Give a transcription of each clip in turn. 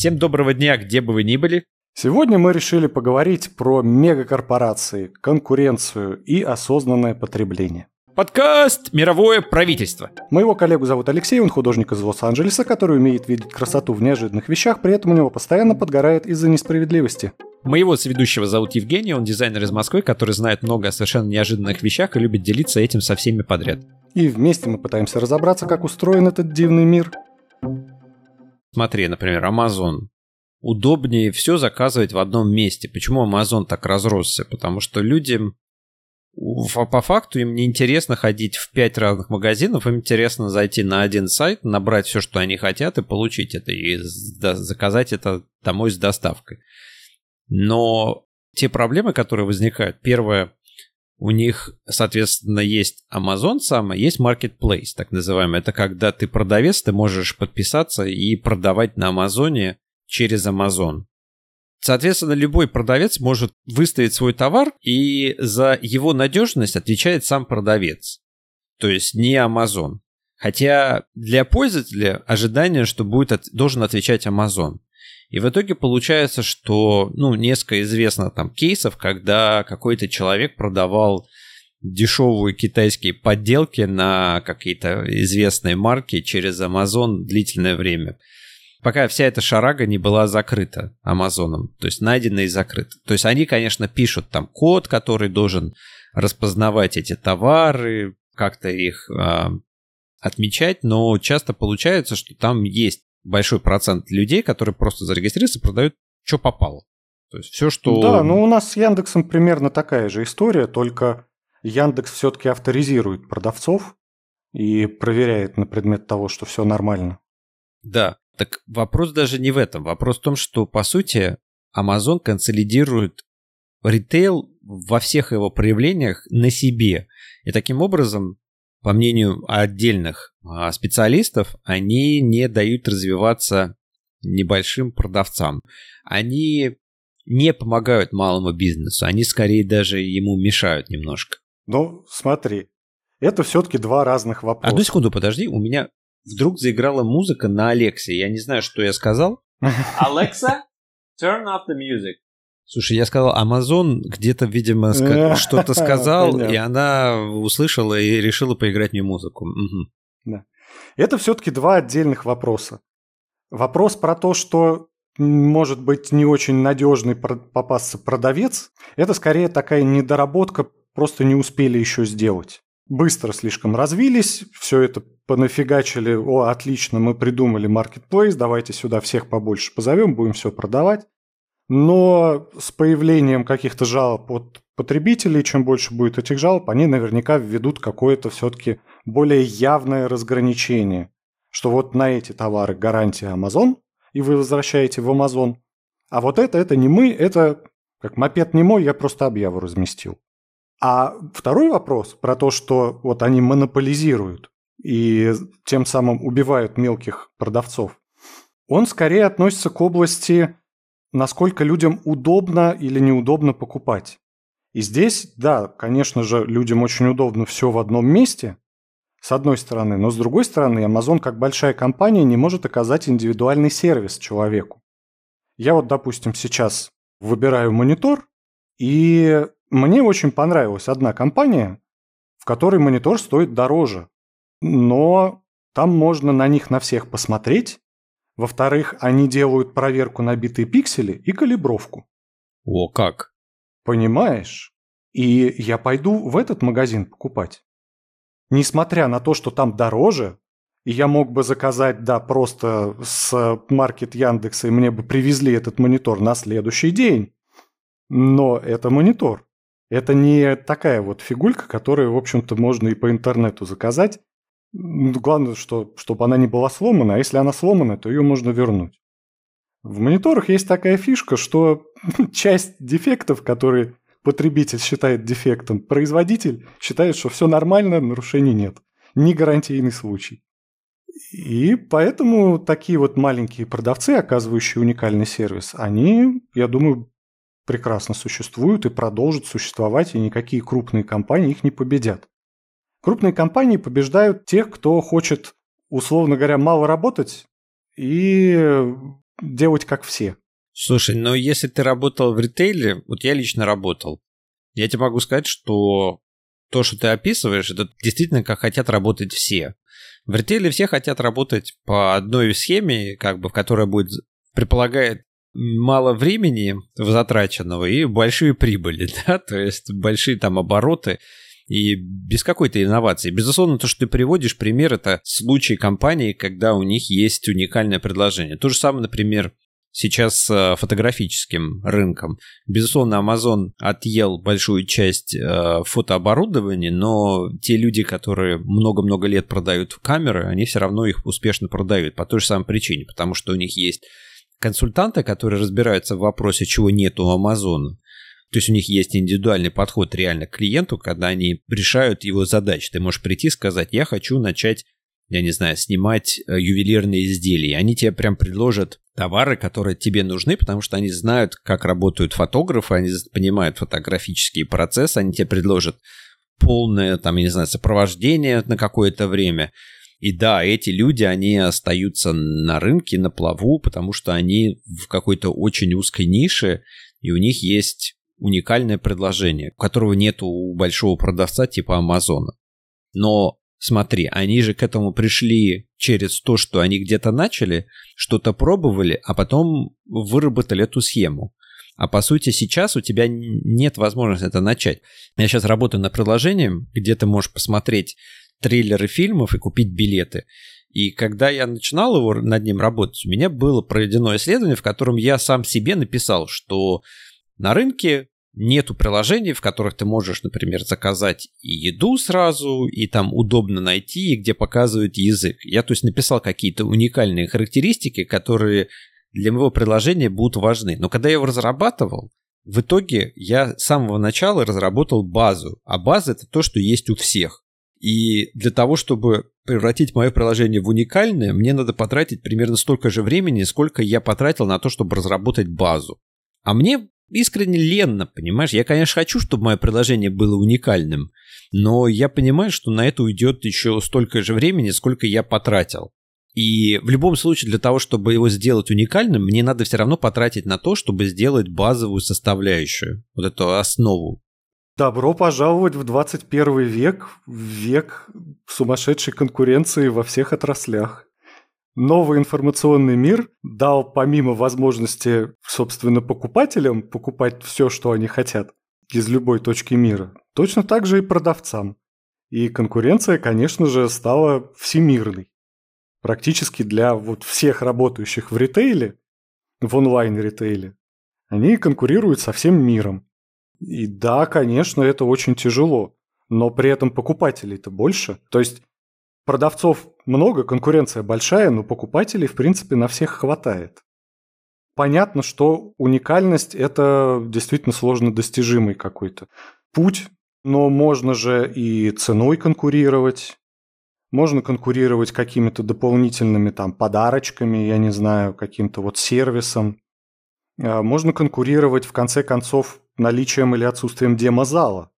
Всем доброго дня, где бы вы ни были. Сегодня мы решили поговорить про мегакорпорации, конкуренцию и осознанное потребление. Подкаст «Мировое правительство». Моего коллегу зовут Алексей, он художник из Лос-Анджелеса, который умеет видеть красоту в неожиданных вещах, при этом у него постоянно подгорает из-за несправедливости. Моего соведущего зовут Евгений, он дизайнер из Москвы, который знает много о совершенно неожиданных вещах и любит делиться этим со всеми подряд. И вместе мы пытаемся разобраться, как устроен этот дивный мир. Смотри, например, Amazon. Удобнее все заказывать в одном месте. Почему Amazon так разросся? Потому что людям по факту им не интересно ходить в пять разных магазинов, им интересно зайти на один сайт, набрать все, что они хотят, и получить это, и заказать это домой с доставкой. Но те проблемы, которые возникают, первое, у них, соответственно, есть Amazon сам, есть Marketplace, так называемый. Это когда ты продавец, ты можешь подписаться и продавать на Амазоне через Amazon. Соответственно, любой продавец может выставить свой товар, и за его надежность отвечает сам продавец. То есть не Amazon. Хотя для пользователя ожидание, что будет, должен отвечать Amazon. И в итоге получается, что ну, несколько известно там кейсов, когда какой-то человек продавал дешевые китайские подделки на какие-то известные марки через Amazon длительное время пока вся эта шарага не была закрыта Амазоном, то есть найдена и закрыта. То есть они, конечно, пишут там код, который должен распознавать эти товары, как-то их э, отмечать, но часто получается, что там есть большой процент людей, которые просто зарегистрируются, продают, что попало. То есть все, что... Да, ну у нас с Яндексом примерно такая же история, только Яндекс все-таки авторизирует продавцов и проверяет на предмет того, что все нормально. Да, так вопрос даже не в этом. Вопрос в том, что, по сути, Amazon консолидирует ритейл во всех его проявлениях на себе. И таким образом, по мнению отдельных а, специалистов, они не дают развиваться небольшим продавцам. Они не помогают малому бизнесу, они скорее даже ему мешают немножко. Ну, смотри, это все-таки два разных вопроса. Одну секунду, подожди, у меня вдруг заиграла музыка на Алексе. Я не знаю, что я сказал. Alexa, turn off the music. Слушай, я сказал, Amazon где-то, видимо, что-то сказал, и она услышала и решила поиграть мне музыку. Угу. Да. Это все-таки два отдельных вопроса. Вопрос про то, что может быть не очень надежный попасться продавец, это скорее такая недоработка, просто не успели еще сделать быстро слишком развились, все это понафигачили, о, отлично, мы придумали marketplace, давайте сюда всех побольше позовем, будем все продавать. Но с появлением каких-то жалоб от потребителей, чем больше будет этих жалоб, они наверняка введут какое-то все-таки более явное разграничение, что вот на эти товары гарантия Amazon, и вы возвращаете в Amazon, а вот это, это не мы, это как мопед не мой, я просто объяву разместил. А второй вопрос про то, что вот они монополизируют и тем самым убивают мелких продавцов, он скорее относится к области, насколько людям удобно или неудобно покупать. И здесь, да, конечно же, людям очень удобно все в одном месте, с одной стороны, но с другой стороны, Amazon как большая компания не может оказать индивидуальный сервис человеку. Я вот, допустим, сейчас выбираю монитор, и мне очень понравилась одна компания, в которой монитор стоит дороже, но там можно на них на всех посмотреть. Во-вторых, они делают проверку на битые пиксели и калибровку. О, как? Понимаешь? И я пойду в этот магазин покупать. Несмотря на то, что там дороже, и я мог бы заказать, да, просто с маркет Яндекса, и мне бы привезли этот монитор на следующий день. Но это монитор. Это не такая вот фигулька, которую, в общем-то, можно и по интернету заказать. Главное, что, чтобы она не была сломана, а если она сломана, то ее можно вернуть. В мониторах есть такая фишка, что часть дефектов, которые потребитель считает дефектом, производитель считает, что все нормально, нарушений нет. Не гарантийный случай. И поэтому такие вот маленькие продавцы, оказывающие уникальный сервис, они, я думаю, прекрасно существуют и продолжат существовать, и никакие крупные компании их не победят. Крупные компании побеждают тех, кто хочет, условно говоря, мало работать и делать как все. Слушай, но если ты работал в ритейле, вот я лично работал, я тебе могу сказать, что то, что ты описываешь, это действительно как хотят работать все. В ритейле все хотят работать по одной схеме, как бы, которая будет предполагает мало времени затраченного и большие прибыли, да, то есть большие там обороты и без какой-то инновации. Безусловно, то, что ты приводишь пример, это случай компании, когда у них есть уникальное предложение. То же самое, например, сейчас с фотографическим рынком. Безусловно, Amazon отъел большую часть э, фотооборудования, но те люди, которые много-много лет продают камеры, они все равно их успешно продают по той же самой причине, потому что у них есть консультанты, которые разбираются в вопросе, чего нет у Амазона. То есть у них есть индивидуальный подход реально к клиенту, когда они решают его задачи. Ты можешь прийти и сказать, я хочу начать, я не знаю, снимать э, ювелирные изделия. Они тебе прям предложат товары, которые тебе нужны, потому что они знают, как работают фотографы, они понимают фотографические процессы, они тебе предложат полное, там, я не знаю, сопровождение на какое-то время. И да, эти люди, они остаются на рынке, на плаву, потому что они в какой-то очень узкой нише, и у них есть уникальное предложение, которого нет у большого продавца типа Амазона. Но смотри, они же к этому пришли через то, что они где-то начали, что-то пробовали, а потом выработали эту схему. А по сути сейчас у тебя нет возможности это начать. Я сейчас работаю над приложением, где ты можешь посмотреть трейлеры фильмов и купить билеты. И когда я начинал его над ним работать, у меня было проведено исследование, в котором я сам себе написал, что на рынке нету приложений, в которых ты можешь, например, заказать и еду сразу, и там удобно найти, и где показывают язык. Я, то есть, написал какие-то уникальные характеристики, которые для моего приложения будут важны. Но когда я его разрабатывал, в итоге я с самого начала разработал базу, а база это то, что есть у всех. И для того, чтобы превратить мое приложение в уникальное, мне надо потратить примерно столько же времени, сколько я потратил на то, чтобы разработать базу. А мне искренне ленно, понимаешь? Я, конечно, хочу, чтобы мое приложение было уникальным, но я понимаю, что на это уйдет еще столько же времени, сколько я потратил. И в любом случае для того, чтобы его сделать уникальным, мне надо все равно потратить на то, чтобы сделать базовую составляющую, вот эту основу. Добро пожаловать в 21 век, век сумасшедшей конкуренции во всех отраслях. Новый информационный мир дал помимо возможности, собственно, покупателям покупать все, что они хотят из любой точки мира, точно так же и продавцам. И конкуренция, конечно же, стала всемирной. Практически для вот всех работающих в ритейле, в онлайн-ритейле, они конкурируют со всем миром. И да, конечно, это очень тяжело, но при этом покупателей-то больше. То есть продавцов много, конкуренция большая, но покупателей, в принципе, на всех хватает. Понятно, что уникальность – это действительно сложно достижимый какой-то путь, но можно же и ценой конкурировать, можно конкурировать какими-то дополнительными там подарочками, я не знаю, каким-то вот сервисом. А, можно конкурировать, в конце концов, наличием или отсутствием демозала.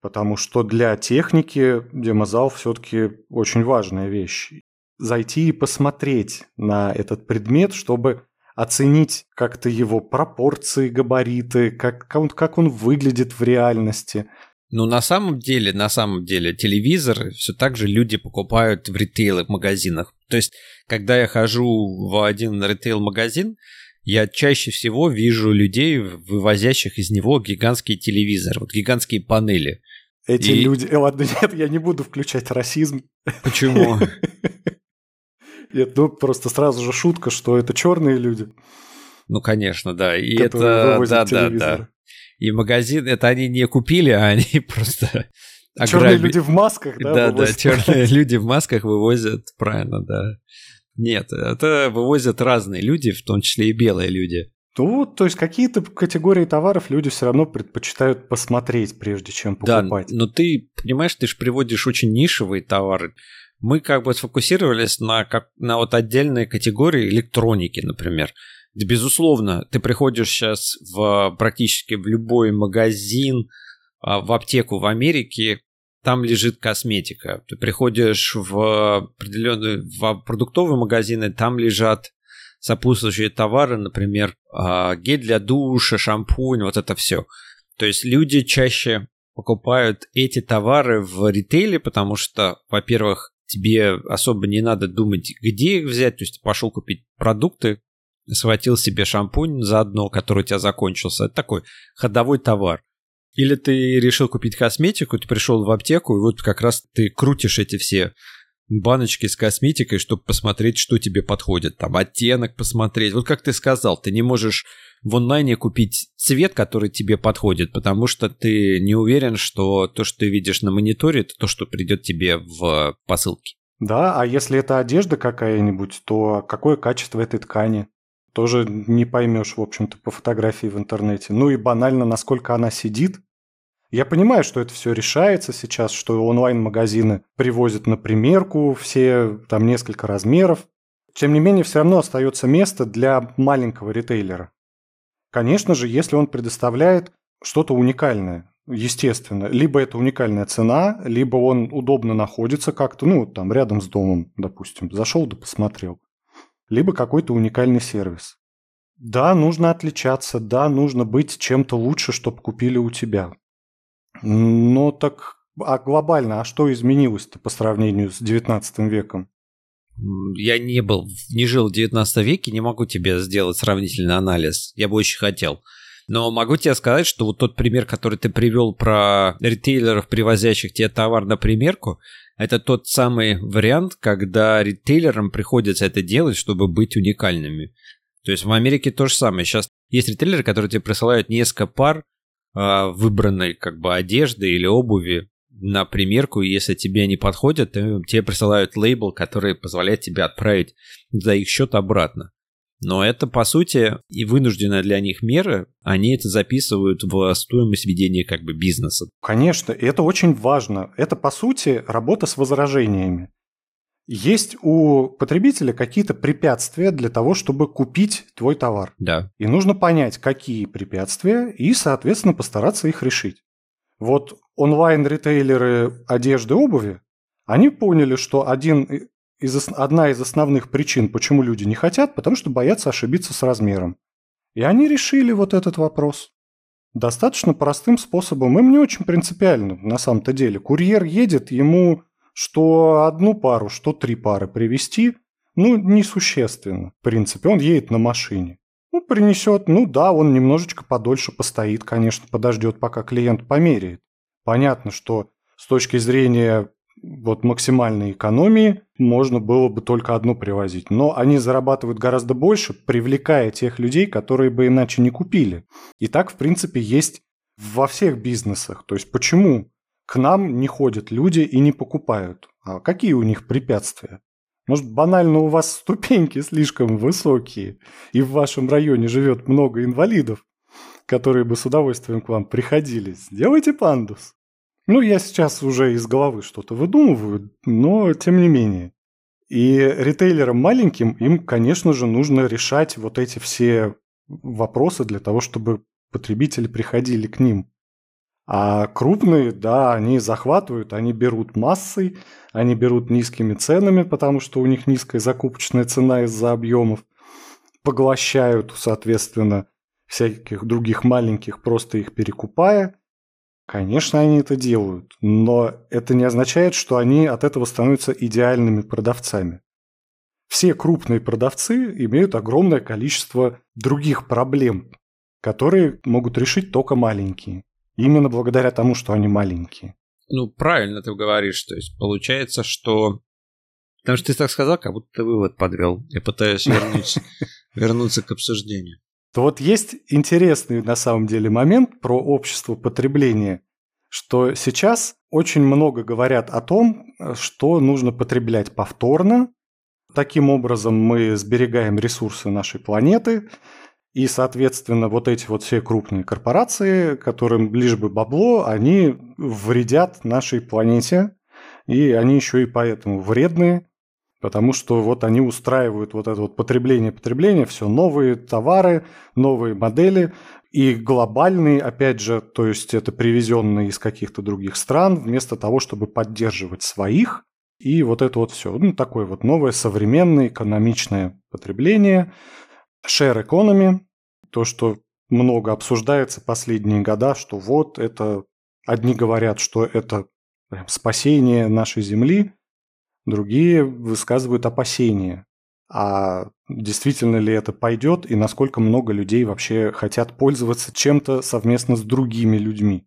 Потому что для техники демозал все-таки очень важная вещь. Зайти и посмотреть на этот предмет, чтобы оценить как-то его пропорции, габариты, как, как, он, как он выглядит в реальности. Ну, на самом деле, на самом деле, телевизор все так же люди покупают в ритейл-магазинах. То есть, когда я хожу в один ритейл-магазин, я чаще всего вижу людей, вывозящих из него гигантский телевизор, вот гигантские панели. Эти и... люди... Э, ладно, нет, я не буду включать расизм. Почему? Нет, ну просто сразу же шутка, что это черные люди. Ну, конечно, да. И это... Да, да, да. И магазин, это они не купили, а они просто... Черные люди в масках, да? Да, да, черные люди в масках вывозят, правильно, да. Нет, это вывозят разные люди, в том числе и белые люди. Ну, то есть какие-то категории товаров люди все равно предпочитают посмотреть, прежде чем покупать. Да, но ты понимаешь, ты же приводишь очень нишевые товары. Мы как бы сфокусировались на, как, на вот отдельной категории электроники, например. Безусловно, ты приходишь сейчас в практически в любой магазин, а, в аптеку в Америке, там лежит косметика. Ты приходишь в определенные в продуктовые магазины, там лежат сопутствующие товары, например, а, гель для душа, шампунь, вот это все. То есть люди чаще покупают эти товары в ритейле, потому что, во-первых, тебе особо не надо думать, где их взять, то есть ты пошел купить продукты, схватил себе шампунь заодно, который у тебя закончился. Это такой ходовой товар. Или ты решил купить косметику, ты пришел в аптеку, и вот как раз ты крутишь эти все баночки с косметикой, чтобы посмотреть, что тебе подходит. Там оттенок посмотреть. Вот как ты сказал, ты не можешь в онлайне купить цвет, который тебе подходит, потому что ты не уверен, что то, что ты видишь на мониторе, это то, что придет тебе в посылке. Да, а если это одежда какая-нибудь, то какое качество этой ткани? Тоже не поймешь, в общем-то, по фотографии в интернете. Ну и банально, насколько она сидит, я понимаю, что это все решается сейчас, что онлайн-магазины привозят на примерку все там несколько размеров. Тем не менее, все равно остается место для маленького ритейлера. Конечно же, если он предоставляет что-то уникальное, естественно. Либо это уникальная цена, либо он удобно находится как-то, ну, там, рядом с домом, допустим. Зашел да посмотрел. Либо какой-то уникальный сервис. Да, нужно отличаться, да, нужно быть чем-то лучше, чтобы купили у тебя. Ну так, а глобально, а что изменилось-то по сравнению с 19 веком? Я не был, не жил в 19 веке, не могу тебе сделать сравнительный анализ. Я бы очень хотел. Но могу тебе сказать, что вот тот пример, который ты привел про ритейлеров, привозящих тебе товар на примерку, это тот самый вариант, когда ритейлерам приходится это делать, чтобы быть уникальными. То есть в Америке то же самое. Сейчас есть ритейлеры, которые тебе присылают несколько пар выбранной как бы одежды или обуви на примерку, если тебе не подходят, тебе присылают лейбл, который позволяет тебе отправить за их счет обратно. Но это, по сути, и вынужденная для них мера, они это записывают в стоимость ведения как бы бизнеса. Конечно, и это очень важно. Это, по сути, работа с возражениями. Есть у потребителя какие-то препятствия для того, чтобы купить твой товар. Да. И нужно понять, какие препятствия, и, соответственно, постараться их решить. Вот онлайн-ритейлеры одежды обуви, они поняли, что один из, одна из основных причин, почему люди не хотят, потому что боятся ошибиться с размером. И они решили вот этот вопрос. Достаточно простым способом, им не очень принципиально на самом-то деле. Курьер едет, ему что одну пару, что три пары привезти, ну, несущественно. В принципе, он едет на машине. Ну, принесет, ну да, он немножечко подольше постоит, конечно, подождет, пока клиент померяет. Понятно, что с точки зрения вот максимальной экономии можно было бы только одну привозить. Но они зарабатывают гораздо больше, привлекая тех людей, которые бы иначе не купили. И так, в принципе, есть во всех бизнесах. То есть почему к нам не ходят люди и не покупают? А какие у них препятствия? Может, банально у вас ступеньки слишком высокие, и в вашем районе живет много инвалидов, которые бы с удовольствием к вам приходили. Сделайте пандус. Ну, я сейчас уже из головы что-то выдумываю, но тем не менее. И ритейлерам маленьким им, конечно же, нужно решать вот эти все вопросы для того, чтобы потребители приходили к ним. А крупные, да, они захватывают, они берут массой, они берут низкими ценами, потому что у них низкая закупочная цена из-за объемов, поглощают, соответственно, всяких других маленьких, просто их перекупая – Конечно, они это делают, но это не означает, что они от этого становятся идеальными продавцами. Все крупные продавцы имеют огромное количество других проблем, которые могут решить только маленькие. Именно благодаря тому, что они маленькие. Ну, правильно ты говоришь. То есть получается, что... Потому что ты так сказал, как будто ты вывод подвел. Я пытаюсь вернуться, к обсуждению то вот есть интересный на самом деле момент про общество потребления, что сейчас очень много говорят о том, что нужно потреблять повторно. Таким образом мы сберегаем ресурсы нашей планеты, и, соответственно, вот эти вот все крупные корпорации, которым лишь бы бабло, они вредят нашей планете, и они еще и поэтому вредные, Потому что вот они устраивают вот это вот потребление, потребление, все новые товары, новые модели. И глобальные, опять же, то есть это привезенные из каких-то других стран, вместо того, чтобы поддерживать своих, и вот это вот все. Ну, такое вот новое современное экономичное потребление, share economy, то, что много обсуждается последние года, что вот это, одни говорят, что это прям спасение нашей Земли, другие высказывают опасения. А действительно ли это пойдет и насколько много людей вообще хотят пользоваться чем-то совместно с другими людьми?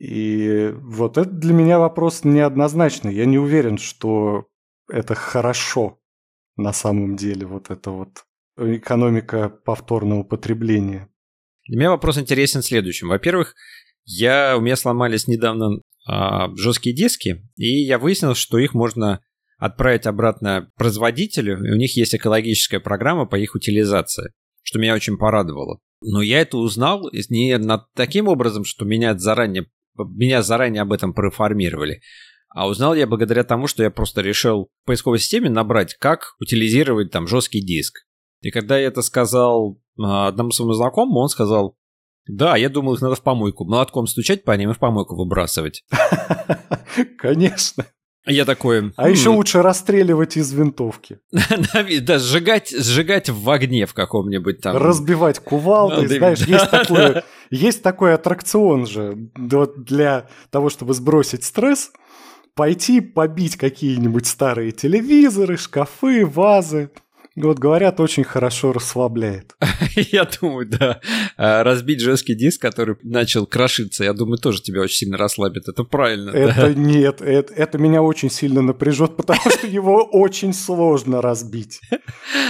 И вот это для меня вопрос неоднозначный. Я не уверен, что это хорошо на самом деле, вот это вот экономика повторного потребления. Для меня вопрос интересен следующим. Во-первых, я, у меня сломались недавно а, жесткие диски, и я выяснил, что их можно отправить обратно производителю, и у них есть экологическая программа по их утилизации, что меня очень порадовало. Но я это узнал не над таким образом, что меня заранее, меня заранее об этом проинформировали, а узнал я благодаря тому, что я просто решил в поисковой системе набрать, как утилизировать там жесткий диск. И когда я это сказал а, одному своему знакомому, он сказал, да, я думал, их надо в помойку. Молотком стучать по ним и в помойку выбрасывать. Конечно. Я такой... А еще лучше расстреливать из винтовки. Да, сжигать, сжигать в огне в каком-нибудь там. Разбивать кувалдой. Знаешь, есть такой, есть такой аттракцион же для того, чтобы сбросить стресс. Пойти побить какие-нибудь старые телевизоры, шкафы, вазы. Вот говорят, очень хорошо расслабляет. Я думаю, да. А, разбить жесткий диск, который начал крошиться, я думаю, тоже тебя очень сильно расслабит. Это правильно. Это да? нет, это, это меня очень сильно напряжет, потому что его очень сложно разбить.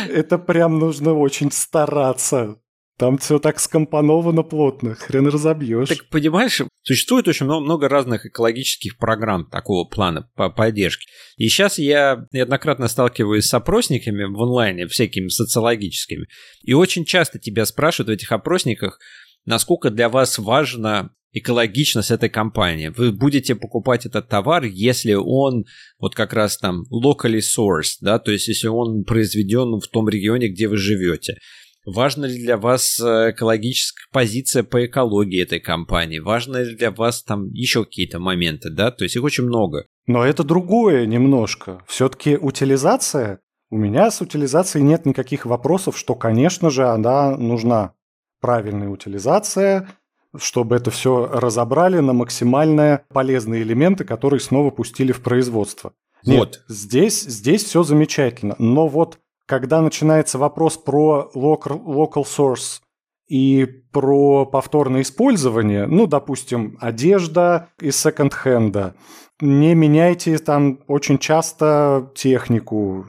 Это прям нужно очень стараться. Там все так скомпоновано плотно, хрен разобьешь. Так понимаешь, существует очень много, разных экологических программ такого плана по поддержке. И сейчас я неоднократно сталкиваюсь с опросниками в онлайне, всякими социологическими. И очень часто тебя спрашивают в этих опросниках, насколько для вас важна экологичность этой компании. Вы будете покупать этот товар, если он вот как раз там locally sourced, да, то есть если он произведен в том регионе, где вы живете. Важна ли для вас э, экологическая позиция по экологии этой компании? Важно ли для вас там еще какие-то моменты, да? То есть их очень много. Но это другое немножко. Все-таки утилизация, у меня с утилизацией нет никаких вопросов, что, конечно же, она нужна. Правильная утилизация, чтобы это все разобрали на максимально полезные элементы, которые снова пустили в производство. Нет, вот. здесь, здесь все замечательно. Но вот когда начинается вопрос про local, source и про повторное использование, ну, допустим, одежда из секонд-хенда, не меняйте там очень часто технику,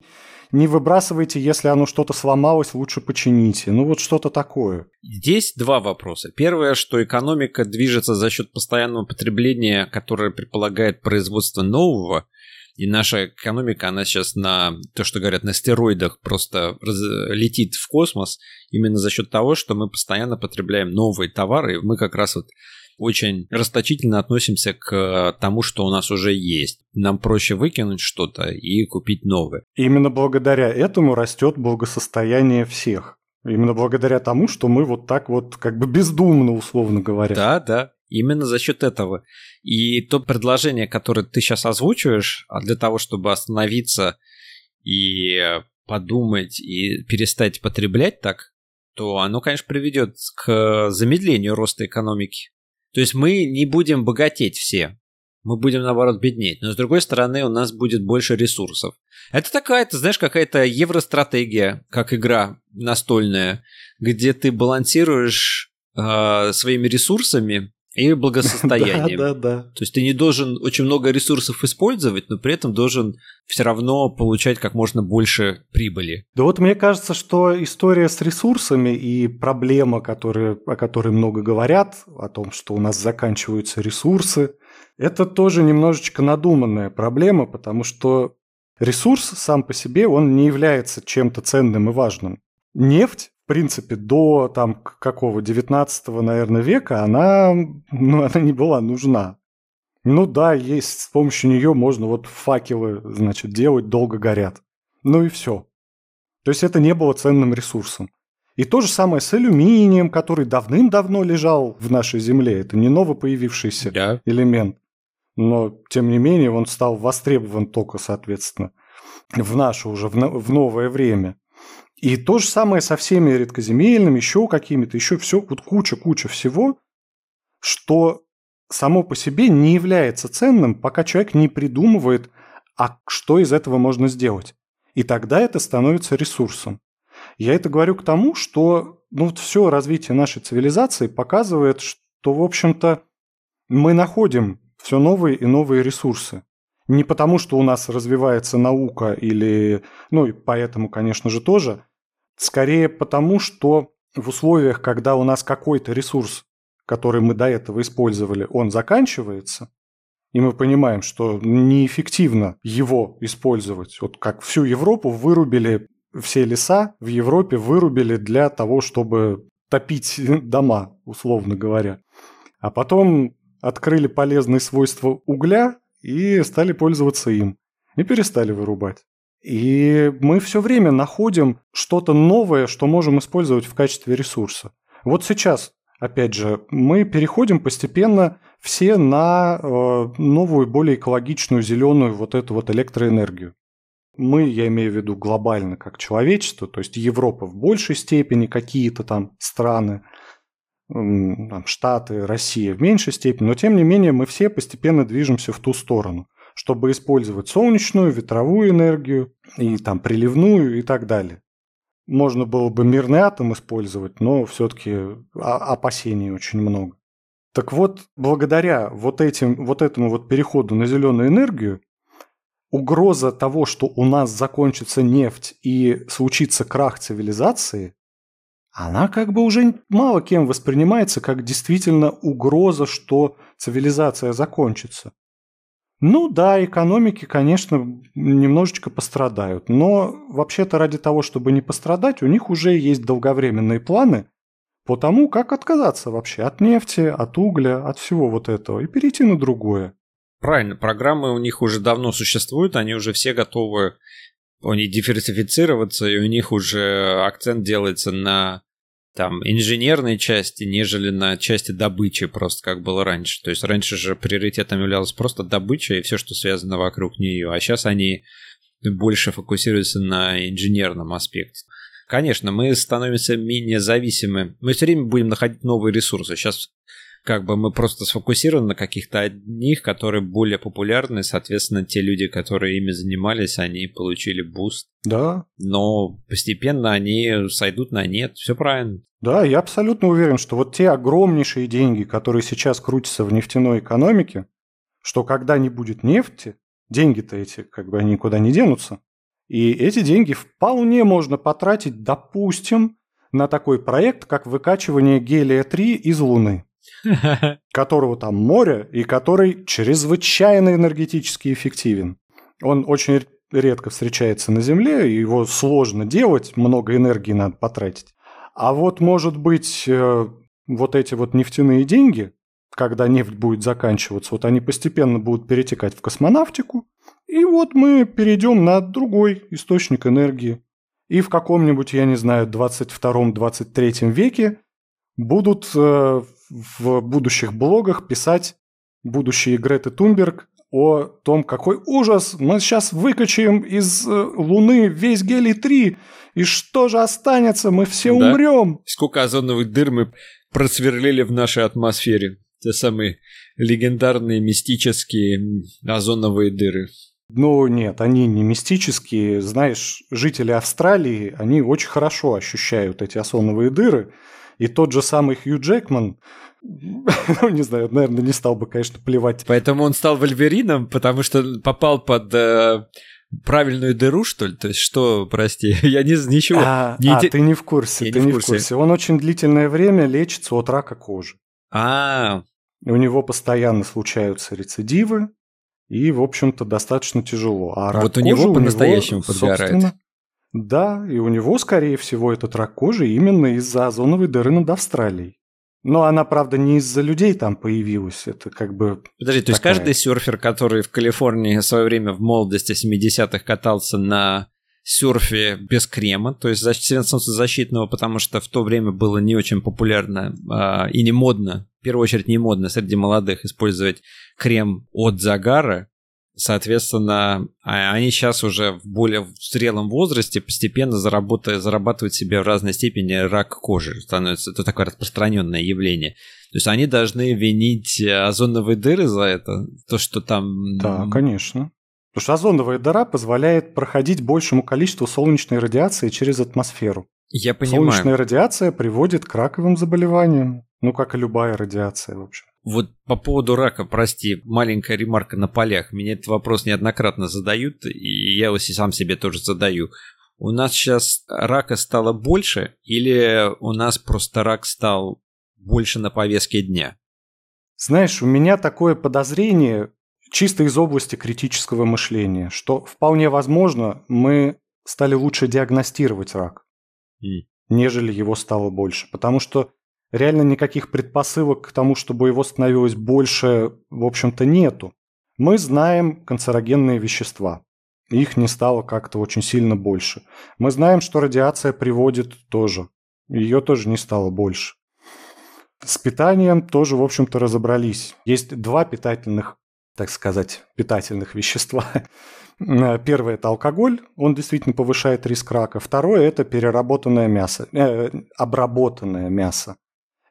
не выбрасывайте, если оно что-то сломалось, лучше почините. Ну вот что-то такое. Здесь два вопроса. Первое, что экономика движется за счет постоянного потребления, которое предполагает производство нового, и наша экономика, она сейчас на, то, что говорят, на стероидах просто раз, летит в космос именно за счет того, что мы постоянно потребляем новые товары. И мы как раз вот очень расточительно относимся к тому, что у нас уже есть. Нам проще выкинуть что-то и купить новое. Именно благодаря этому растет благосостояние всех. Именно благодаря тому, что мы вот так вот как бы бездумно, условно говоря. Да, да. Именно за счет этого. И то предложение, которое ты сейчас озвучиваешь, а для того, чтобы остановиться и подумать и перестать потреблять так, то оно, конечно, приведет к замедлению роста экономики. То есть мы не будем богатеть все, мы будем, наоборот, беднеть. Но, с другой стороны, у нас будет больше ресурсов. Это такая, ты знаешь, какая-то евростратегия, как игра настольная, где ты балансируешь э, своими ресурсами и благосостоянием. Да, да, да. То есть ты не должен очень много ресурсов использовать, но при этом должен все равно получать как можно больше прибыли. Да вот мне кажется, что история с ресурсами и проблема, которые, о которой много говорят, о том, что у нас заканчиваются ресурсы, это тоже немножечко надуманная проблема, потому что ресурс сам по себе, он не является чем-то ценным и важным. Нефть в принципе, до там какого 19 наверное, века она, ну, она не была нужна. Ну да, есть, с помощью нее можно вот факелы, значит, делать, долго горят. Ну и все. То есть это не было ценным ресурсом. И то же самое с алюминием, который давным-давно лежал в нашей земле. Это не новопоявившийся да. элемент. но тем не менее он стал востребован только, соответственно, в наше уже, в, в новое время. И то же самое со всеми редкоземельными, еще какими-то, еще все, вот куча-куча всего, что само по себе не является ценным, пока человек не придумывает, а что из этого можно сделать. И тогда это становится ресурсом. Я это говорю к тому, что ну, вот все развитие нашей цивилизации показывает, что, в общем-то, мы находим все новые и новые ресурсы. Не потому, что у нас развивается наука или... Ну и поэтому, конечно же, тоже. Скорее потому, что в условиях, когда у нас какой-то ресурс, который мы до этого использовали, он заканчивается, и мы понимаем, что неэффективно его использовать. Вот как всю Европу вырубили, все леса в Европе вырубили для того, чтобы топить дома, условно говоря. А потом открыли полезные свойства угля и стали пользоваться им. И перестали вырубать. И мы все время находим что-то новое, что можем использовать в качестве ресурса. Вот сейчас, опять же, мы переходим постепенно все на э, новую, более экологичную, зеленую вот эту вот электроэнергию. Мы, я имею в виду глобально как человечество, то есть Европа в большей степени, какие-то там страны, там, Штаты, Россия в меньшей степени, но тем не менее мы все постепенно движемся в ту сторону, чтобы использовать солнечную, ветровую энергию и там приливную и так далее. Можно было бы мирный атом использовать, но все-таки опасений очень много. Так вот, благодаря вот, этим, вот этому вот переходу на зеленую энергию, угроза того, что у нас закончится нефть и случится крах цивилизации, она как бы уже мало кем воспринимается как действительно угроза, что цивилизация закончится. Ну да, экономики, конечно, немножечко пострадают, но вообще-то ради того, чтобы не пострадать, у них уже есть долговременные планы по тому, как отказаться вообще от нефти, от угля, от всего вот этого и перейти на другое. Правильно, программы у них уже давно существуют, они уже все готовы они диверсифицироваться, и у них уже акцент делается на там инженерной части, нежели на части добычи, просто как было раньше. То есть раньше же приоритетом являлась просто добыча и все, что связано вокруг нее, а сейчас они больше фокусируются на инженерном аспекте. Конечно, мы становимся менее зависимы. Мы все время будем находить новые ресурсы. Сейчас как бы мы просто сфокусированы на каких-то одних, которые более популярны, соответственно, те люди, которые ими занимались, они получили буст. Да. Но постепенно они сойдут на нет, все правильно. Да, я абсолютно уверен, что вот те огромнейшие деньги, которые сейчас крутятся в нефтяной экономике, что когда не будет нефти, деньги-то эти как бы никуда не денутся, и эти деньги вполне можно потратить, допустим, на такой проект, как выкачивание гелия-3 из Луны. которого там море и который чрезвычайно энергетически эффективен. Он очень редко встречается на Земле, его сложно делать, много энергии надо потратить. А вот, может быть, э, вот эти вот нефтяные деньги, когда нефть будет заканчиваться, вот они постепенно будут перетекать в космонавтику, и вот мы перейдем на другой источник энергии. И в каком-нибудь, я не знаю, 22-23 веке будут э, в будущих блогах писать будущие Греты Тунберг о том, какой ужас, мы сейчас выкачаем из э, Луны весь гелий-3, и что же останется, мы все да. умрем. Сколько озоновых дыр мы просверлили в нашей атмосфере. Те самые легендарные мистические озоновые дыры. Ну нет, они не мистические. Знаешь, жители Австралии, они очень хорошо ощущают эти озоновые дыры. И тот же самый Хью Джекман, ну, не знаю, наверное, не стал бы, конечно, плевать. Поэтому он стал Вольверином, потому что попал под э, правильную дыру, что ли? То есть что, прости, я не ничего. А, не а ты не в курсе, я ты не в курсе. в курсе. Он очень длительное время лечится от рака кожи. А. У него постоянно случаются рецидивы, и, в общем-то, достаточно тяжело. А рак вот у него по-настоящему подгорает. Да, и у него, скорее всего, этот рак кожи именно из-за озоновой дыры над Австралией. Но она, правда, не из-за людей там появилась. Это как бы... Подожди, такая... то есть каждый серфер, который в Калифорнии в свое время в молодости 70-х катался на серфе без крема, то есть солнцезащитного, потому что в то время было не очень популярно а, и не модно первую очередь не модно среди молодых использовать крем от загара, Соответственно, а, они сейчас уже в более зрелом возрасте постепенно зарабатывают, зарабатывают себе в разной степени рак кожи. Становится это такое распространенное явление. То есть они должны винить озоновые дыры за это, то, что там... Да, конечно. Потому что озоновая дыра позволяет проходить большему количеству солнечной радиации через атмосферу. Я понимаю. Солнечная радиация приводит к раковым заболеваниям. Ну, как и любая радиация, в общем. Вот по поводу рака, прости, маленькая ремарка на полях. Меня этот вопрос неоднократно задают, и я его сам себе тоже задаю. У нас сейчас рака стало больше или у нас просто рак стал больше на повестке дня? Знаешь, у меня такое подозрение чисто из области критического мышления, что вполне возможно мы стали лучше диагностировать рак, mm. нежели его стало больше. Потому что реально никаких предпосылок к тому, чтобы его становилось больше, в общем-то, нету. Мы знаем канцерогенные вещества. Их не стало как-то очень сильно больше. Мы знаем, что радиация приводит тоже. Ее тоже не стало больше. С питанием тоже, в общем-то, разобрались. Есть два питательных, так сказать, питательных вещества. Первое – это алкоголь, он действительно повышает риск рака. Второе – это переработанное мясо, э, обработанное мясо.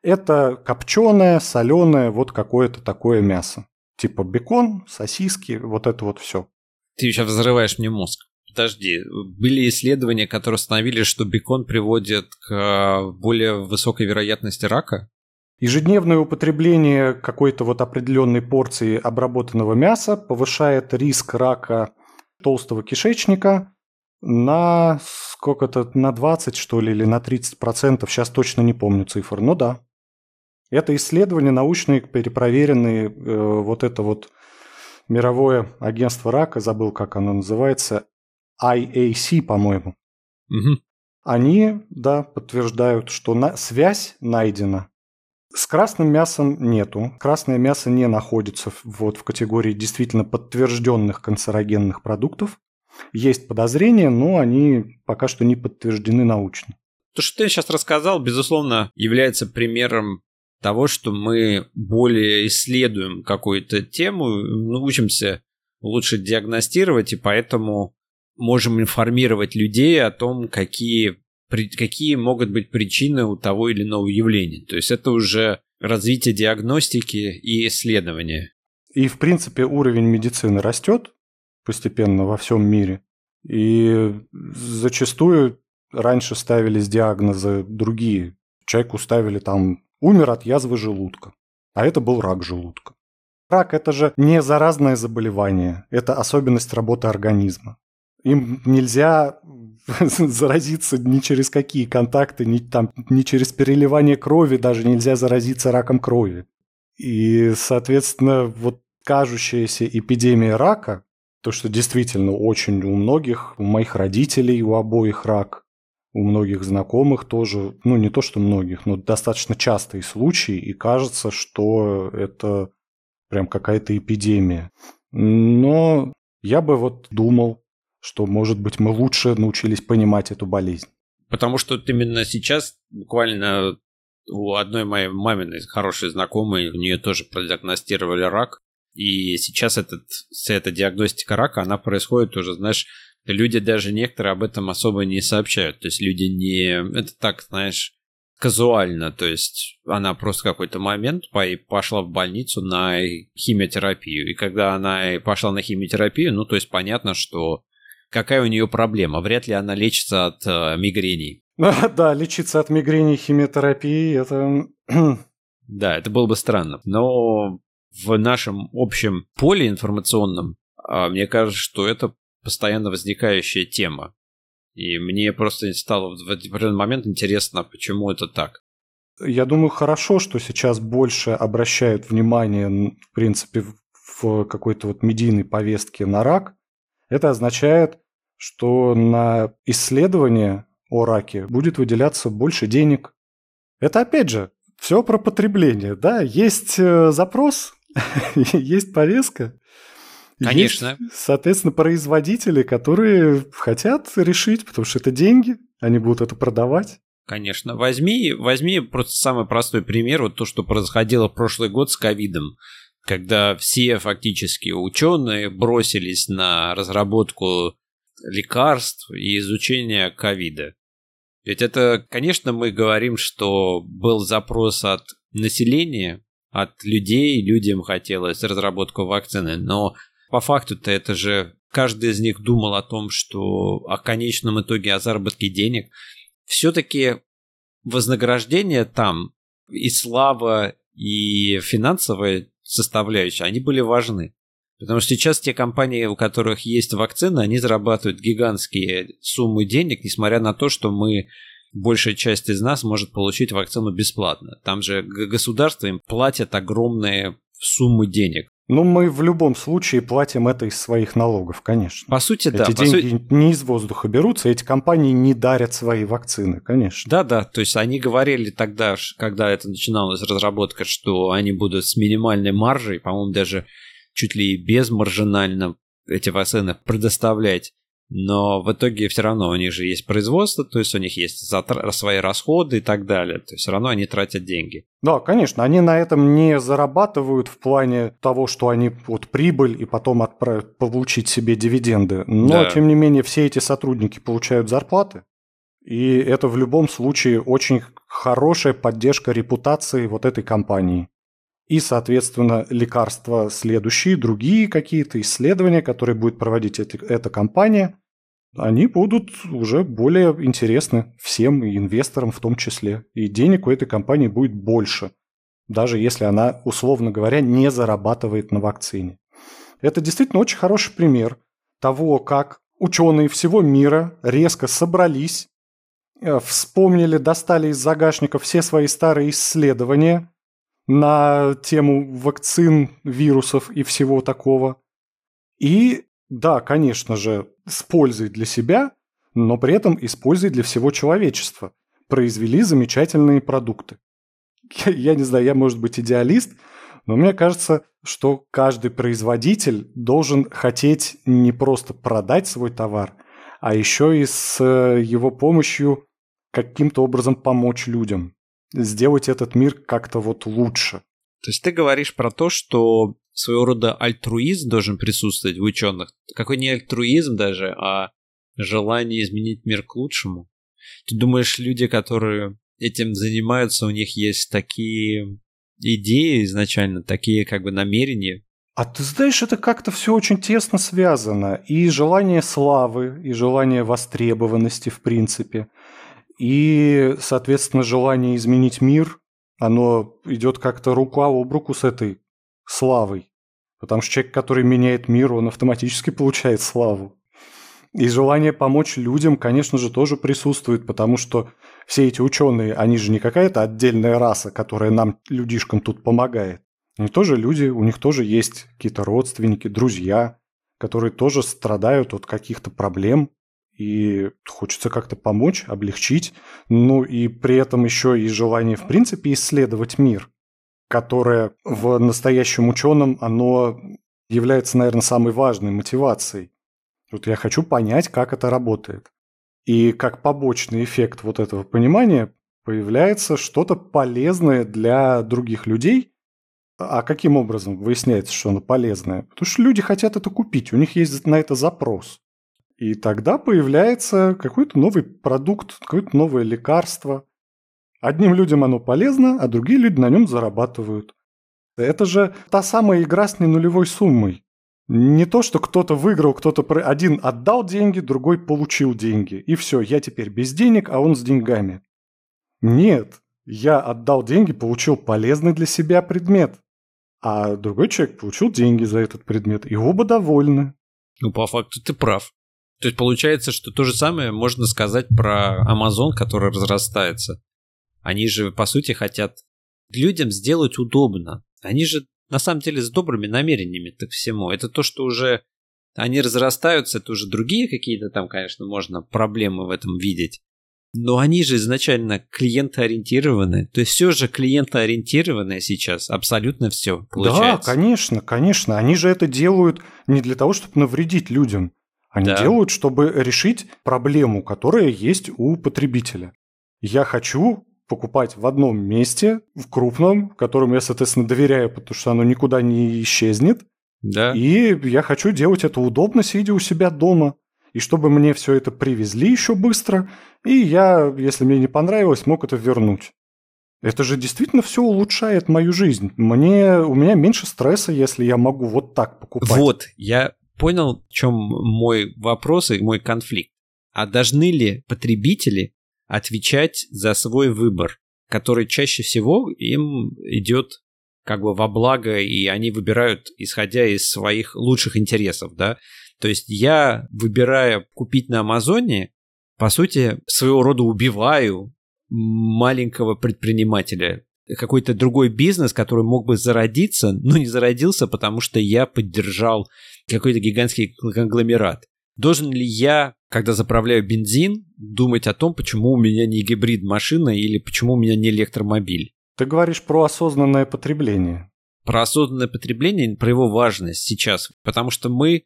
Это копченое, соленое, вот какое-то такое мясо. Типа бекон, сосиски, вот это вот все. Ты сейчас взрываешь мне мозг. Подожди, были исследования, которые установили, что бекон приводит к э, более высокой вероятности рака? Ежедневное употребление какой-то вот определенной порции обработанного мяса повышает риск рака толстого кишечника на сколько-то, на 20 что ли, или на 30 процентов, сейчас точно не помню цифр, но да. Это исследования научные, перепроверенные, э, вот это вот мировое агентство рака, забыл, как оно называется, IAC, по-моему. Угу. Они, да, подтверждают, что на... связь найдена. С красным мясом нету. Красное мясо не находится вот в категории действительно подтвержденных канцерогенных продуктов. Есть подозрения, но они пока что не подтверждены научно. То, что ты сейчас рассказал, безусловно, является примером того, что мы более исследуем какую-то тему, учимся лучше диагностировать, и поэтому можем информировать людей о том, какие, какие могут быть причины у того или иного явления. То есть это уже развитие диагностики и исследования. И, в принципе, уровень медицины растет постепенно во всем мире. И зачастую раньше ставились диагнозы другие. Человеку ставили там умер от язвы желудка. А это был рак желудка. Рак – это же не заразное заболевание, это особенность работы организма. Им нельзя заразиться ни через какие контакты, ни, там, ни через переливание крови, даже нельзя заразиться раком крови. И, соответственно, вот кажущаяся эпидемия рака, то, что действительно очень у многих, у моих родителей, у обоих рак, у многих знакомых тоже, ну не то что многих, но достаточно частые случаи, и кажется, что это прям какая-то эпидемия. Но я бы вот думал, что, может быть, мы лучше научились понимать эту болезнь. Потому что именно сейчас буквально у одной моей маминой хорошей знакомой, у нее тоже продиагностировали рак, и сейчас этот, вся эта диагностика рака, она происходит уже, знаешь, люди даже некоторые об этом особо не сообщают. То есть люди не... Это так, знаешь, казуально. То есть она просто какой-то момент пошла в больницу на химиотерапию. И когда она пошла на химиотерапию, ну, то есть понятно, что какая у нее проблема. Вряд ли она лечится от э, мигрений. Да, лечиться от мигрени химиотерапии это... Да, это было бы странно. Но в нашем общем поле информационном, а, мне кажется, что это постоянно возникающая тема. И мне просто стало в определенный момент интересно, почему это так. Я думаю, хорошо, что сейчас больше обращают внимание, в принципе, в какой-то вот медийной повестке на рак. Это означает, что на исследование о раке будет выделяться больше денег. Это опять же все про потребление, да? Есть э, запрос, есть повестка, Конечно. Есть, соответственно, производители, которые хотят решить, потому что это деньги, они будут это продавать. конечно. Возьми, возьми просто самый простой пример, вот то, что происходило в прошлый год с ковидом, когда все фактически ученые бросились на разработку лекарств и изучение ковида. Ведь это, конечно, мы говорим, что был запрос от населения, от людей, людям хотелось разработку вакцины, но по факту-то это же каждый из них думал о том, что о конечном итоге о заработке денег. Все-таки вознаграждение там и слава, и финансовая составляющая, они были важны. Потому что сейчас те компании, у которых есть вакцины, они зарабатывают гигантские суммы денег, несмотря на то, что мы большая часть из нас может получить вакцину бесплатно. Там же государство им платит огромные суммы денег. Ну, мы в любом случае платим это из своих налогов, конечно. По сути, эти да. Эти деньги су... не из воздуха берутся, эти компании не дарят свои вакцины, конечно. Да, да. То есть они говорили тогда, когда это начиналась разработка, что они будут с минимальной маржей, по-моему, даже чуть ли и безмаржинально эти вакцины предоставлять. Но в итоге все равно у них же есть производство, то есть у них есть свои расходы и так далее. То есть все равно они тратят деньги. Да, конечно, они на этом не зарабатывают в плане того, что они вот прибыль и потом отправят получить себе дивиденды. Но, да. тем не менее, все эти сотрудники получают зарплаты. И это в любом случае очень хорошая поддержка репутации вот этой компании и, соответственно, лекарства следующие, другие какие-то исследования, которые будет проводить эти, эта компания, они будут уже более интересны всем и инвесторам в том числе. И денег у этой компании будет больше, даже если она, условно говоря, не зарабатывает на вакцине. Это действительно очень хороший пример того, как ученые всего мира резко собрались, э, вспомнили, достали из загашников все свои старые исследования – на тему вакцин, вирусов и всего такого. И да, конечно же, с пользой для себя, но при этом и с пользой для всего человечества. Произвели замечательные продукты. Я, я не знаю, я, может быть, идеалист, но мне кажется, что каждый производитель должен хотеть не просто продать свой товар, а еще и с э, его помощью каким-то образом помочь людям сделать этот мир как-то вот лучше. То есть ты говоришь про то, что своего рода альтруизм должен присутствовать в ученых. Какой не альтруизм даже, а желание изменить мир к лучшему. Ты думаешь, люди, которые этим занимаются, у них есть такие идеи изначально, такие как бы намерения? А ты знаешь, это как-то все очень тесно связано. И желание славы, и желание востребованности, в принципе. И, соответственно, желание изменить мир, оно идет как-то рука об руку с этой славой. Потому что человек, который меняет мир, он автоматически получает славу. И желание помочь людям, конечно же, тоже присутствует, потому что все эти ученые, они же не какая-то отдельная раса, которая нам, людишкам, тут помогает. Они тоже люди, у них тоже есть какие-то родственники, друзья, которые тоже страдают от каких-то проблем, и хочется как-то помочь, облегчить, ну и при этом еще и желание, в принципе, исследовать мир, которое в настоящем ученом, оно является, наверное, самой важной мотивацией. Вот я хочу понять, как это работает. И как побочный эффект вот этого понимания появляется что-то полезное для других людей. А каким образом выясняется, что оно полезное? Потому что люди хотят это купить, у них есть на это запрос. И тогда появляется какой-то новый продукт, какое-то новое лекарство. Одним людям оно полезно, а другие люди на нем зарабатывают. Это же та самая игра с ненулевой суммой. Не то, что кто-то выиграл, кто-то один отдал деньги, другой получил деньги. И все, я теперь без денег, а он с деньгами. Нет, я отдал деньги, получил полезный для себя предмет. А другой человек получил деньги за этот предмет, и оба довольны. Ну, по факту ты прав. То есть получается, что то же самое можно сказать про Amazon, который разрастается. Они же, по сути, хотят людям сделать удобно. Они же, на самом деле, с добрыми намерениями к всему. Это то, что уже они разрастаются, это уже другие какие-то там, конечно, можно проблемы в этом видеть. Но они же изначально клиентоориентированы. То есть все же клиентоориентированное сейчас, абсолютно все получается. Да, конечно, конечно. Они же это делают не для того, чтобы навредить людям. Они да. делают, чтобы решить проблему, которая есть у потребителя. Я хочу покупать в одном месте, в крупном, которому я, соответственно, доверяю, потому что оно никуда не исчезнет. Да. И я хочу делать это удобно, сидя у себя дома. И чтобы мне все это привезли еще быстро, и я, если мне не понравилось, мог это вернуть. Это же действительно все улучшает мою жизнь. Мне, у меня меньше стресса, если я могу вот так покупать. Вот, я понял, в чем мой вопрос и мой конфликт. А должны ли потребители отвечать за свой выбор, который чаще всего им идет как бы во благо, и они выбирают, исходя из своих лучших интересов, да. То есть я, выбирая купить на Амазоне, по сути, своего рода убиваю маленького предпринимателя. Какой-то другой бизнес, который мог бы зародиться, но не зародился, потому что я поддержал какой-то гигантский конгломерат. Должен ли я, когда заправляю бензин, думать о том, почему у меня не гибрид машина или почему у меня не электромобиль? Ты говоришь про осознанное потребление. Про осознанное потребление, про его важность сейчас. Потому что мы,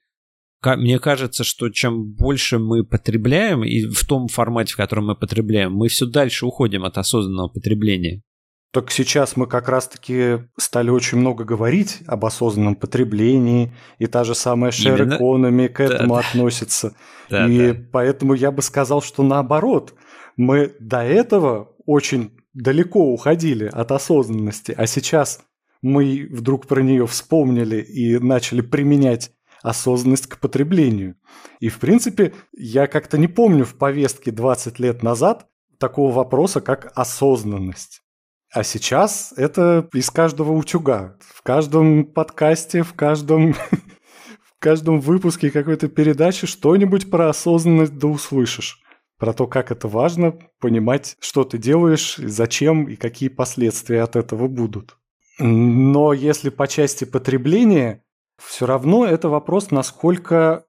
мне кажется, что чем больше мы потребляем, и в том формате, в котором мы потребляем, мы все дальше уходим от осознанного потребления. Так сейчас мы как раз-таки стали очень много говорить об осознанном потреблении, и та же самая share economy к этому да, относится. Да, и да. поэтому я бы сказал, что наоборот, мы до этого очень далеко уходили от осознанности, а сейчас мы вдруг про нее вспомнили и начали применять осознанность к потреблению. И, в принципе, я как-то не помню в повестке 20 лет назад такого вопроса, как осознанность. А сейчас это из каждого утюга. В каждом подкасте, в каждом, в каждом выпуске какой-то передачи что-нибудь про осознанность да услышишь про то, как это важно понимать, что ты делаешь, зачем и какие последствия от этого будут. Но если по части потребления, все равно это вопрос, насколько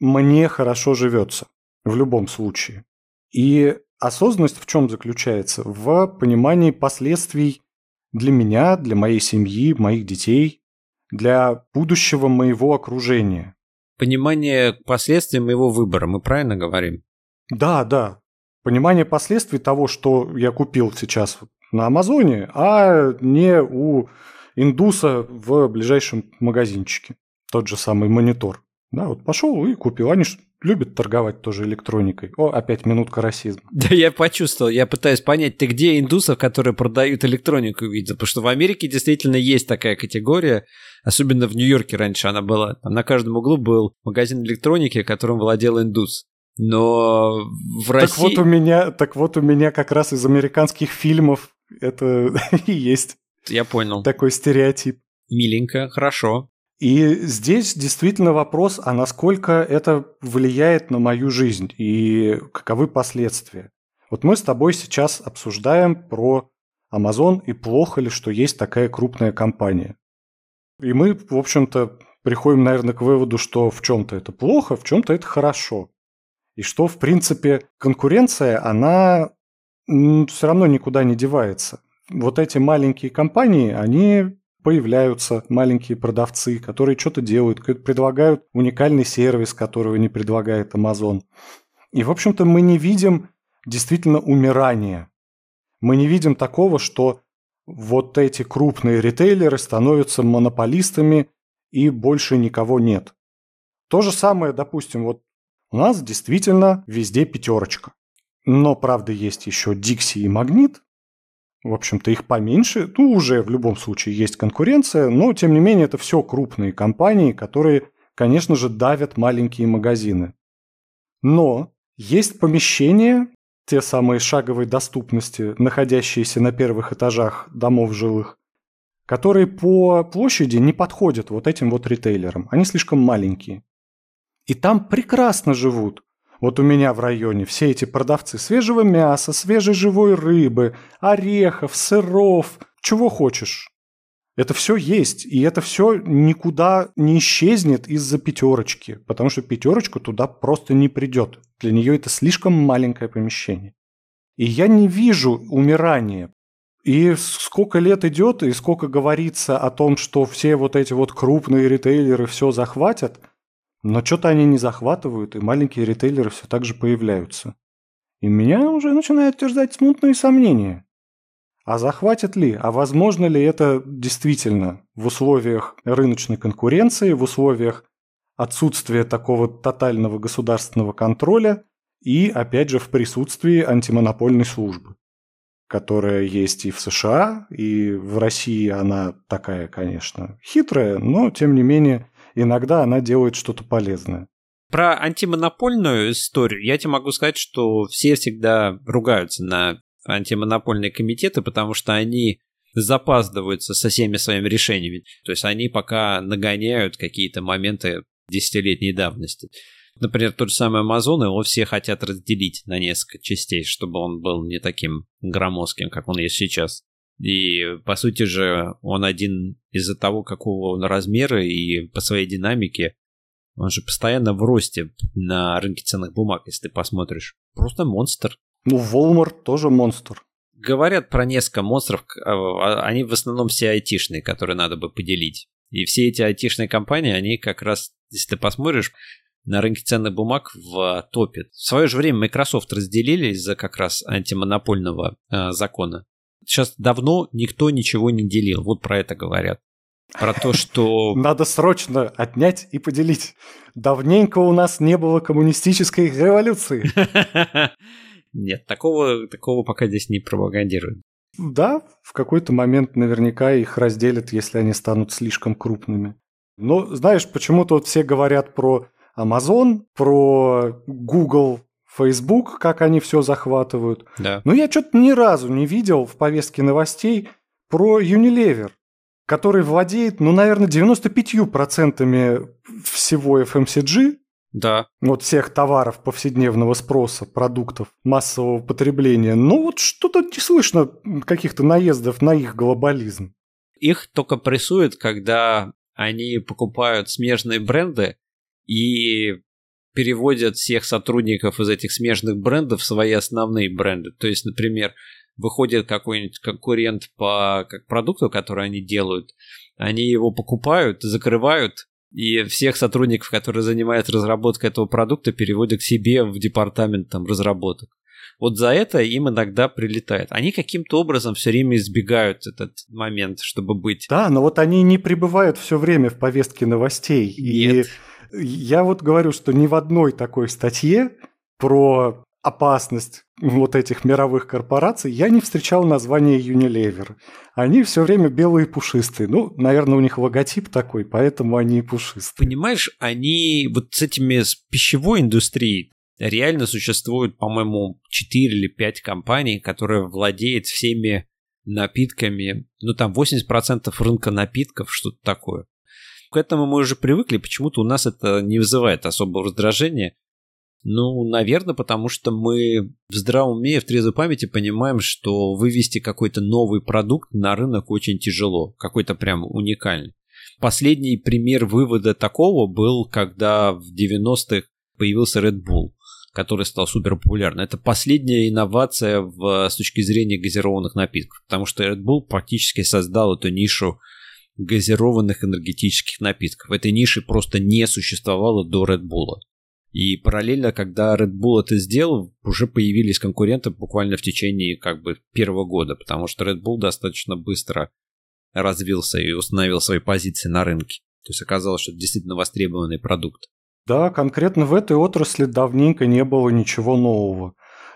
мне хорошо живется в любом случае. И осознанность в чем заключается? В понимании последствий для меня, для моей семьи, моих детей, для будущего моего окружения. Понимание последствий моего выбора, мы правильно говорим? Да, да. Понимание последствий того, что я купил сейчас на Амазоне, а не у индуса в ближайшем магазинчике. Тот же самый монитор. Да, вот пошел и купил. Они ж любят торговать тоже электроникой. О, опять минутка расизма. Да, я почувствовал. Я пытаюсь понять, ты где индусов, которые продают электронику, видел? Потому что в Америке действительно есть такая категория. Особенно в Нью-Йорке раньше она была. Там на каждом углу был магазин электроники, которым владел индус. Но в России... Так вот у меня, так вот у меня как раз из американских фильмов это и есть. Я понял. Такой стереотип. Миленько, хорошо. И здесь действительно вопрос, а насколько это влияет на мою жизнь и каковы последствия. Вот мы с тобой сейчас обсуждаем про Amazon и плохо ли, что есть такая крупная компания. И мы, в общем-то, приходим, наверное, к выводу, что в чем-то это плохо, в чем-то это хорошо. И что, в принципе, конкуренция, она все равно никуда не девается. Вот эти маленькие компании, они появляются, маленькие продавцы, которые что-то делают, предлагают уникальный сервис, которого не предлагает Amazon. И, в общем-то, мы не видим действительно умирания. Мы не видим такого, что вот эти крупные ритейлеры становятся монополистами и больше никого нет. То же самое, допустим, вот у нас действительно везде пятерочка. Но, правда, есть еще Dixie и Магнит. В общем-то, их поменьше. Ну, уже в любом случае есть конкуренция, но, тем не менее, это все крупные компании, которые, конечно же, давят маленькие магазины. Но есть помещения, те самые шаговой доступности, находящиеся на первых этажах домов жилых, которые по площади не подходят вот этим вот ритейлерам. Они слишком маленькие. И там прекрасно живут. Вот у меня в районе все эти продавцы свежего мяса, свежей живой рыбы, орехов, сыров, чего хочешь. Это все есть, и это все никуда не исчезнет из-за пятерочки, потому что пятерочка туда просто не придет. Для нее это слишком маленькое помещение. И я не вижу умирания. И сколько лет идет, и сколько говорится о том, что все вот эти вот крупные ритейлеры все захватят – но что-то они не захватывают, и маленькие ритейлеры все так же появляются. И меня уже начинает терзать смутные сомнения. А захватит ли, а возможно ли это действительно в условиях рыночной конкуренции, в условиях отсутствия такого тотального государственного контроля и, опять же, в присутствии антимонопольной службы, которая есть и в США, и в России она такая, конечно, хитрая, но, тем не менее, иногда она делает что-то полезное. Про антимонопольную историю я тебе могу сказать, что все всегда ругаются на антимонопольные комитеты, потому что они запаздываются со всеми своими решениями. То есть они пока нагоняют какие-то моменты десятилетней давности. Например, тот же самый Amazon, его все хотят разделить на несколько частей, чтобы он был не таким громоздким, как он есть сейчас. И, по сути же, он один из-за того, какого он размера и по своей динамике, он же постоянно в росте на рынке ценных бумаг, если ты посмотришь. Просто монстр. Ну, Walmart тоже монстр. Говорят про несколько монстров, а, а, они в основном все айтишные, которые надо бы поделить. И все эти айтишные компании, они как раз, если ты посмотришь, на рынке ценных бумаг в топе. В свое же время Microsoft разделили из-за как раз антимонопольного э, закона. Сейчас давно никто ничего не делил. Вот про это говорят. Про то, что... Надо срочно отнять и поделить. Давненько у нас не было коммунистической революции. Нет, такого, такого пока здесь не пропагандируют. Да, в какой-то момент наверняка их разделят, если они станут слишком крупными. Но знаешь, почему-то вот все говорят про Amazon, про Google, Facebook, как они все захватывают. Да. Но я что-то ни разу не видел в повестке новостей про Unilever, который владеет, ну, наверное, 95% всего FMCG, да. Вот всех товаров повседневного спроса, продуктов массового потребления. Ну вот что-то не слышно каких-то наездов на их глобализм. Их только прессуют, когда они покупают смежные бренды и переводят всех сотрудников из этих смежных брендов в свои основные бренды. То есть, например, выходит какой-нибудь конкурент по как продукту, который они делают, они его покупают, закрывают, и всех сотрудников, которые занимаются разработкой этого продукта, переводят к себе в департамент там, разработок. Вот за это им иногда прилетает. Они каким-то образом все время избегают этот момент, чтобы быть. Да, но вот они не пребывают все время в повестке новостей. Нет. И я вот говорю, что ни в одной такой статье про опасность вот этих мировых корпораций, я не встречал название Unilever. Они все время белые пушистые. Ну, наверное, у них логотип такой, поэтому они и пушистые. Понимаешь, они вот с этими с пищевой индустрией реально существует, по-моему, 4 или 5 компаний, которые владеют всеми напитками. Ну, там 80% рынка напитков, что-то такое. К этому мы уже привыкли, почему-то у нас это не вызывает особого раздражения. Ну, наверное, потому что мы в здравом уме, в трезвой памяти понимаем, что вывести какой-то новый продукт на рынок очень тяжело, какой-то прям уникальный. Последний пример вывода такого был, когда в 90-х появился Red Bull, который стал супер популярным. Это последняя инновация в, с точки зрения газированных напитков, потому что Red Bull практически создал эту нишу газированных энергетических напитков. Этой ниши просто не существовало до Red Bull. И параллельно, когда Red Bull это сделал, уже появились конкуренты буквально в течение как бы первого года, потому что Red Bull достаточно быстро развился и установил свои позиции на рынке. То есть оказалось, что это действительно востребованный продукт. Да, конкретно в этой отрасли давненько не было ничего нового.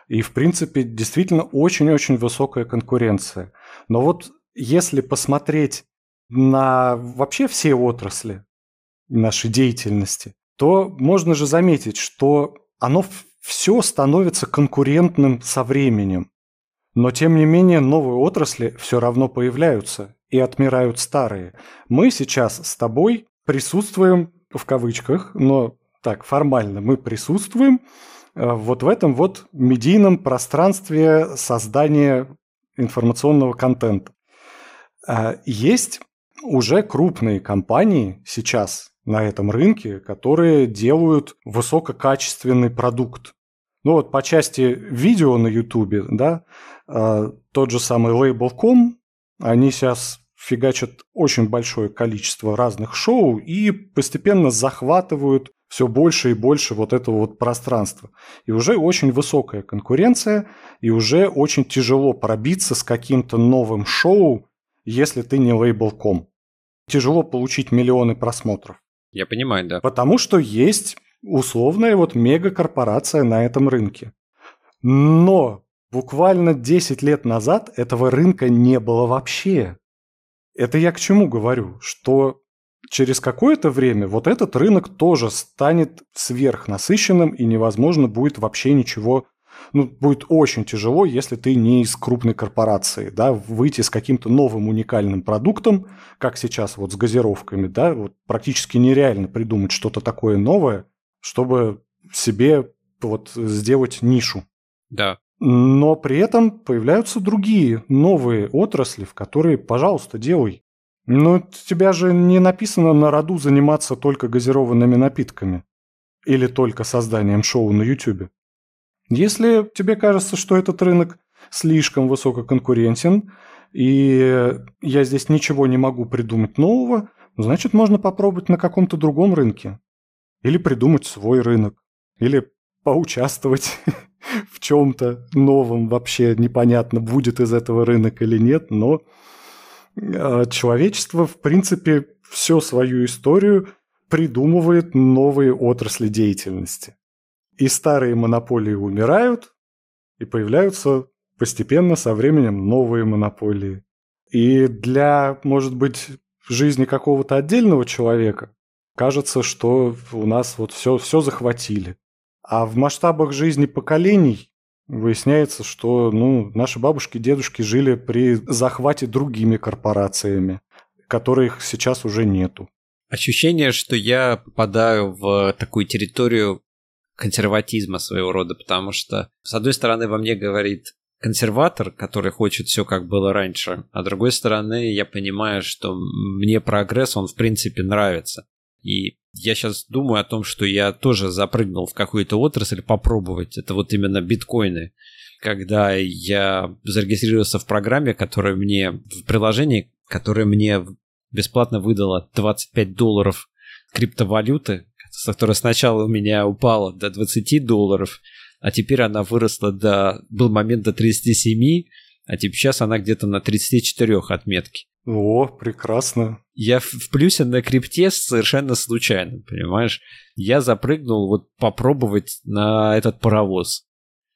И, в принципе, действительно очень-очень высокая конкуренция. Но вот если посмотреть на вообще все отрасли нашей деятельности, то можно же заметить, что оно все становится конкурентным со временем. Но тем не менее новые отрасли все равно появляются и отмирают старые. Мы сейчас с тобой присутствуем, в кавычках, но так формально мы присутствуем э, вот в этом вот медийном пространстве создания информационного контента. Э, есть уже крупные компании сейчас, на этом рынке, которые делают высококачественный продукт. Ну вот по части видео на YouTube, да, э, тот же самый Label.com, они сейчас фигачат очень большое количество разных шоу и постепенно захватывают все больше и больше вот этого вот пространства. И уже очень высокая конкуренция, и уже очень тяжело пробиться с каким-то новым шоу, если ты не лейбл.ком. Тяжело получить миллионы просмотров. Я понимаю, да. Потому что есть условная вот мегакорпорация на этом рынке. Но буквально 10 лет назад этого рынка не было вообще. Это я к чему говорю? Что через какое-то время вот этот рынок тоже станет сверхнасыщенным и невозможно будет вообще ничего ну, будет очень тяжело, если ты не из крупной корпорации, да, выйти с каким-то новым уникальным продуктом, как сейчас вот с газировками, да, вот практически нереально придумать что-то такое новое, чтобы себе вот сделать нишу. Да. Но при этом появляются другие новые отрасли, в которые, пожалуйста, делай. Но тебя же не написано на роду заниматься только газированными напитками. Или только созданием шоу на YouTube. Если тебе кажется, что этот рынок слишком высококонкурентен, и я здесь ничего не могу придумать нового, значит, можно попробовать на каком-то другом рынке. Или придумать свой рынок. Или поучаствовать в чем-то новом вообще непонятно, будет из этого рынок или нет, но а, человечество, в принципе, всю свою историю придумывает новые отрасли деятельности. И старые монополии умирают, и появляются постепенно со временем новые монополии. И для, может быть, жизни какого-то отдельного человека кажется, что у нас вот все, все захватили. А в масштабах жизни поколений выясняется, что ну, наши бабушки и дедушки жили при захвате другими корпорациями, которых сейчас уже нету. Ощущение, что я попадаю в такую территорию консерватизма своего рода, потому что, с одной стороны, во мне говорит консерватор, который хочет все как было раньше, а с другой стороны, я понимаю, что мне прогресс, он в принципе нравится. И я сейчас думаю о том, что я тоже запрыгнул в какую-то отрасль попробовать. Это вот именно биткоины. Когда я зарегистрировался в программе, которая мне, в приложении, которое мне бесплатно выдало 25 долларов криптовалюты, которая сначала у меня упала до 20 долларов, а теперь она выросла до... Был момент до 37, а теперь сейчас она где-то на 34 отметке. О, прекрасно. Я в плюсе на крипте совершенно случайно, понимаешь? Я запрыгнул вот попробовать на этот паровоз.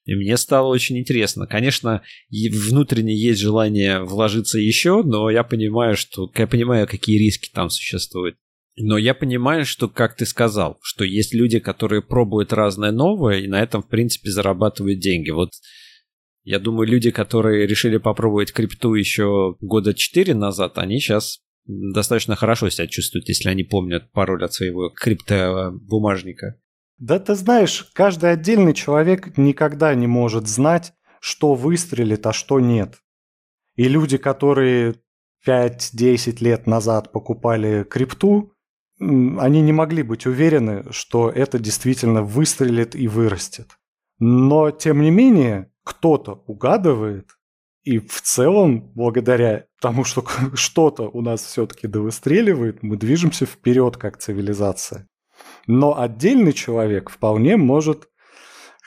И мне стало очень интересно. Конечно, внутренне есть желание вложиться еще, но я понимаю, что я понимаю, какие риски там существуют. Но я понимаю, что, как ты сказал, что есть люди, которые пробуют разное новое и на этом, в принципе, зарабатывают деньги. Вот я думаю, люди, которые решили попробовать крипту еще года 4 назад, они сейчас достаточно хорошо себя чувствуют, если они помнят пароль от своего криптобумажника. Да ты знаешь, каждый отдельный человек никогда не может знать, что выстрелит, а что нет. И люди, которые 5-10 лет назад покупали крипту, они не могли быть уверены, что это действительно выстрелит и вырастет. Но, тем не менее, кто-то угадывает, и в целом, благодаря тому, что что-то у нас все-таки довыстреливает, мы движемся вперед как цивилизация. Но отдельный человек вполне может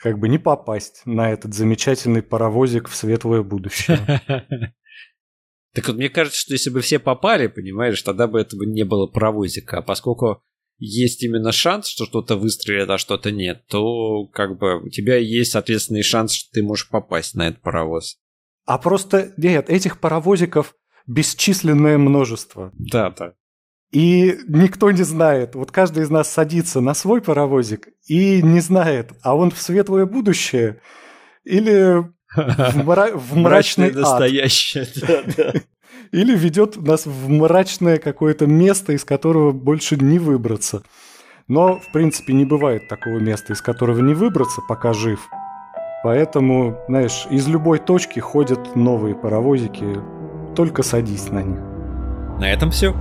как бы не попасть на этот замечательный паровозик в светлое будущее. Так вот, мне кажется, что если бы все попали, понимаешь, тогда бы этого не было паровозика. А поскольку есть именно шанс, что что-то выстрелит, а что-то нет, то как бы у тебя есть, соответственный шанс, что ты можешь попасть на этот паровоз. А просто, нет, этих паровозиков бесчисленное множество. Да, да. И никто не знает. Вот каждый из нас садится на свой паровозик и не знает, а он в светлое будущее или в, мра... в мрачный настоящее. Или ведет нас в мрачное какое-то место, из которого больше не выбраться. Но, в принципе, не бывает такого места, из которого не выбраться, пока жив. Поэтому, знаешь, из любой точки ходят новые паровозики. Только садись на них. На этом все.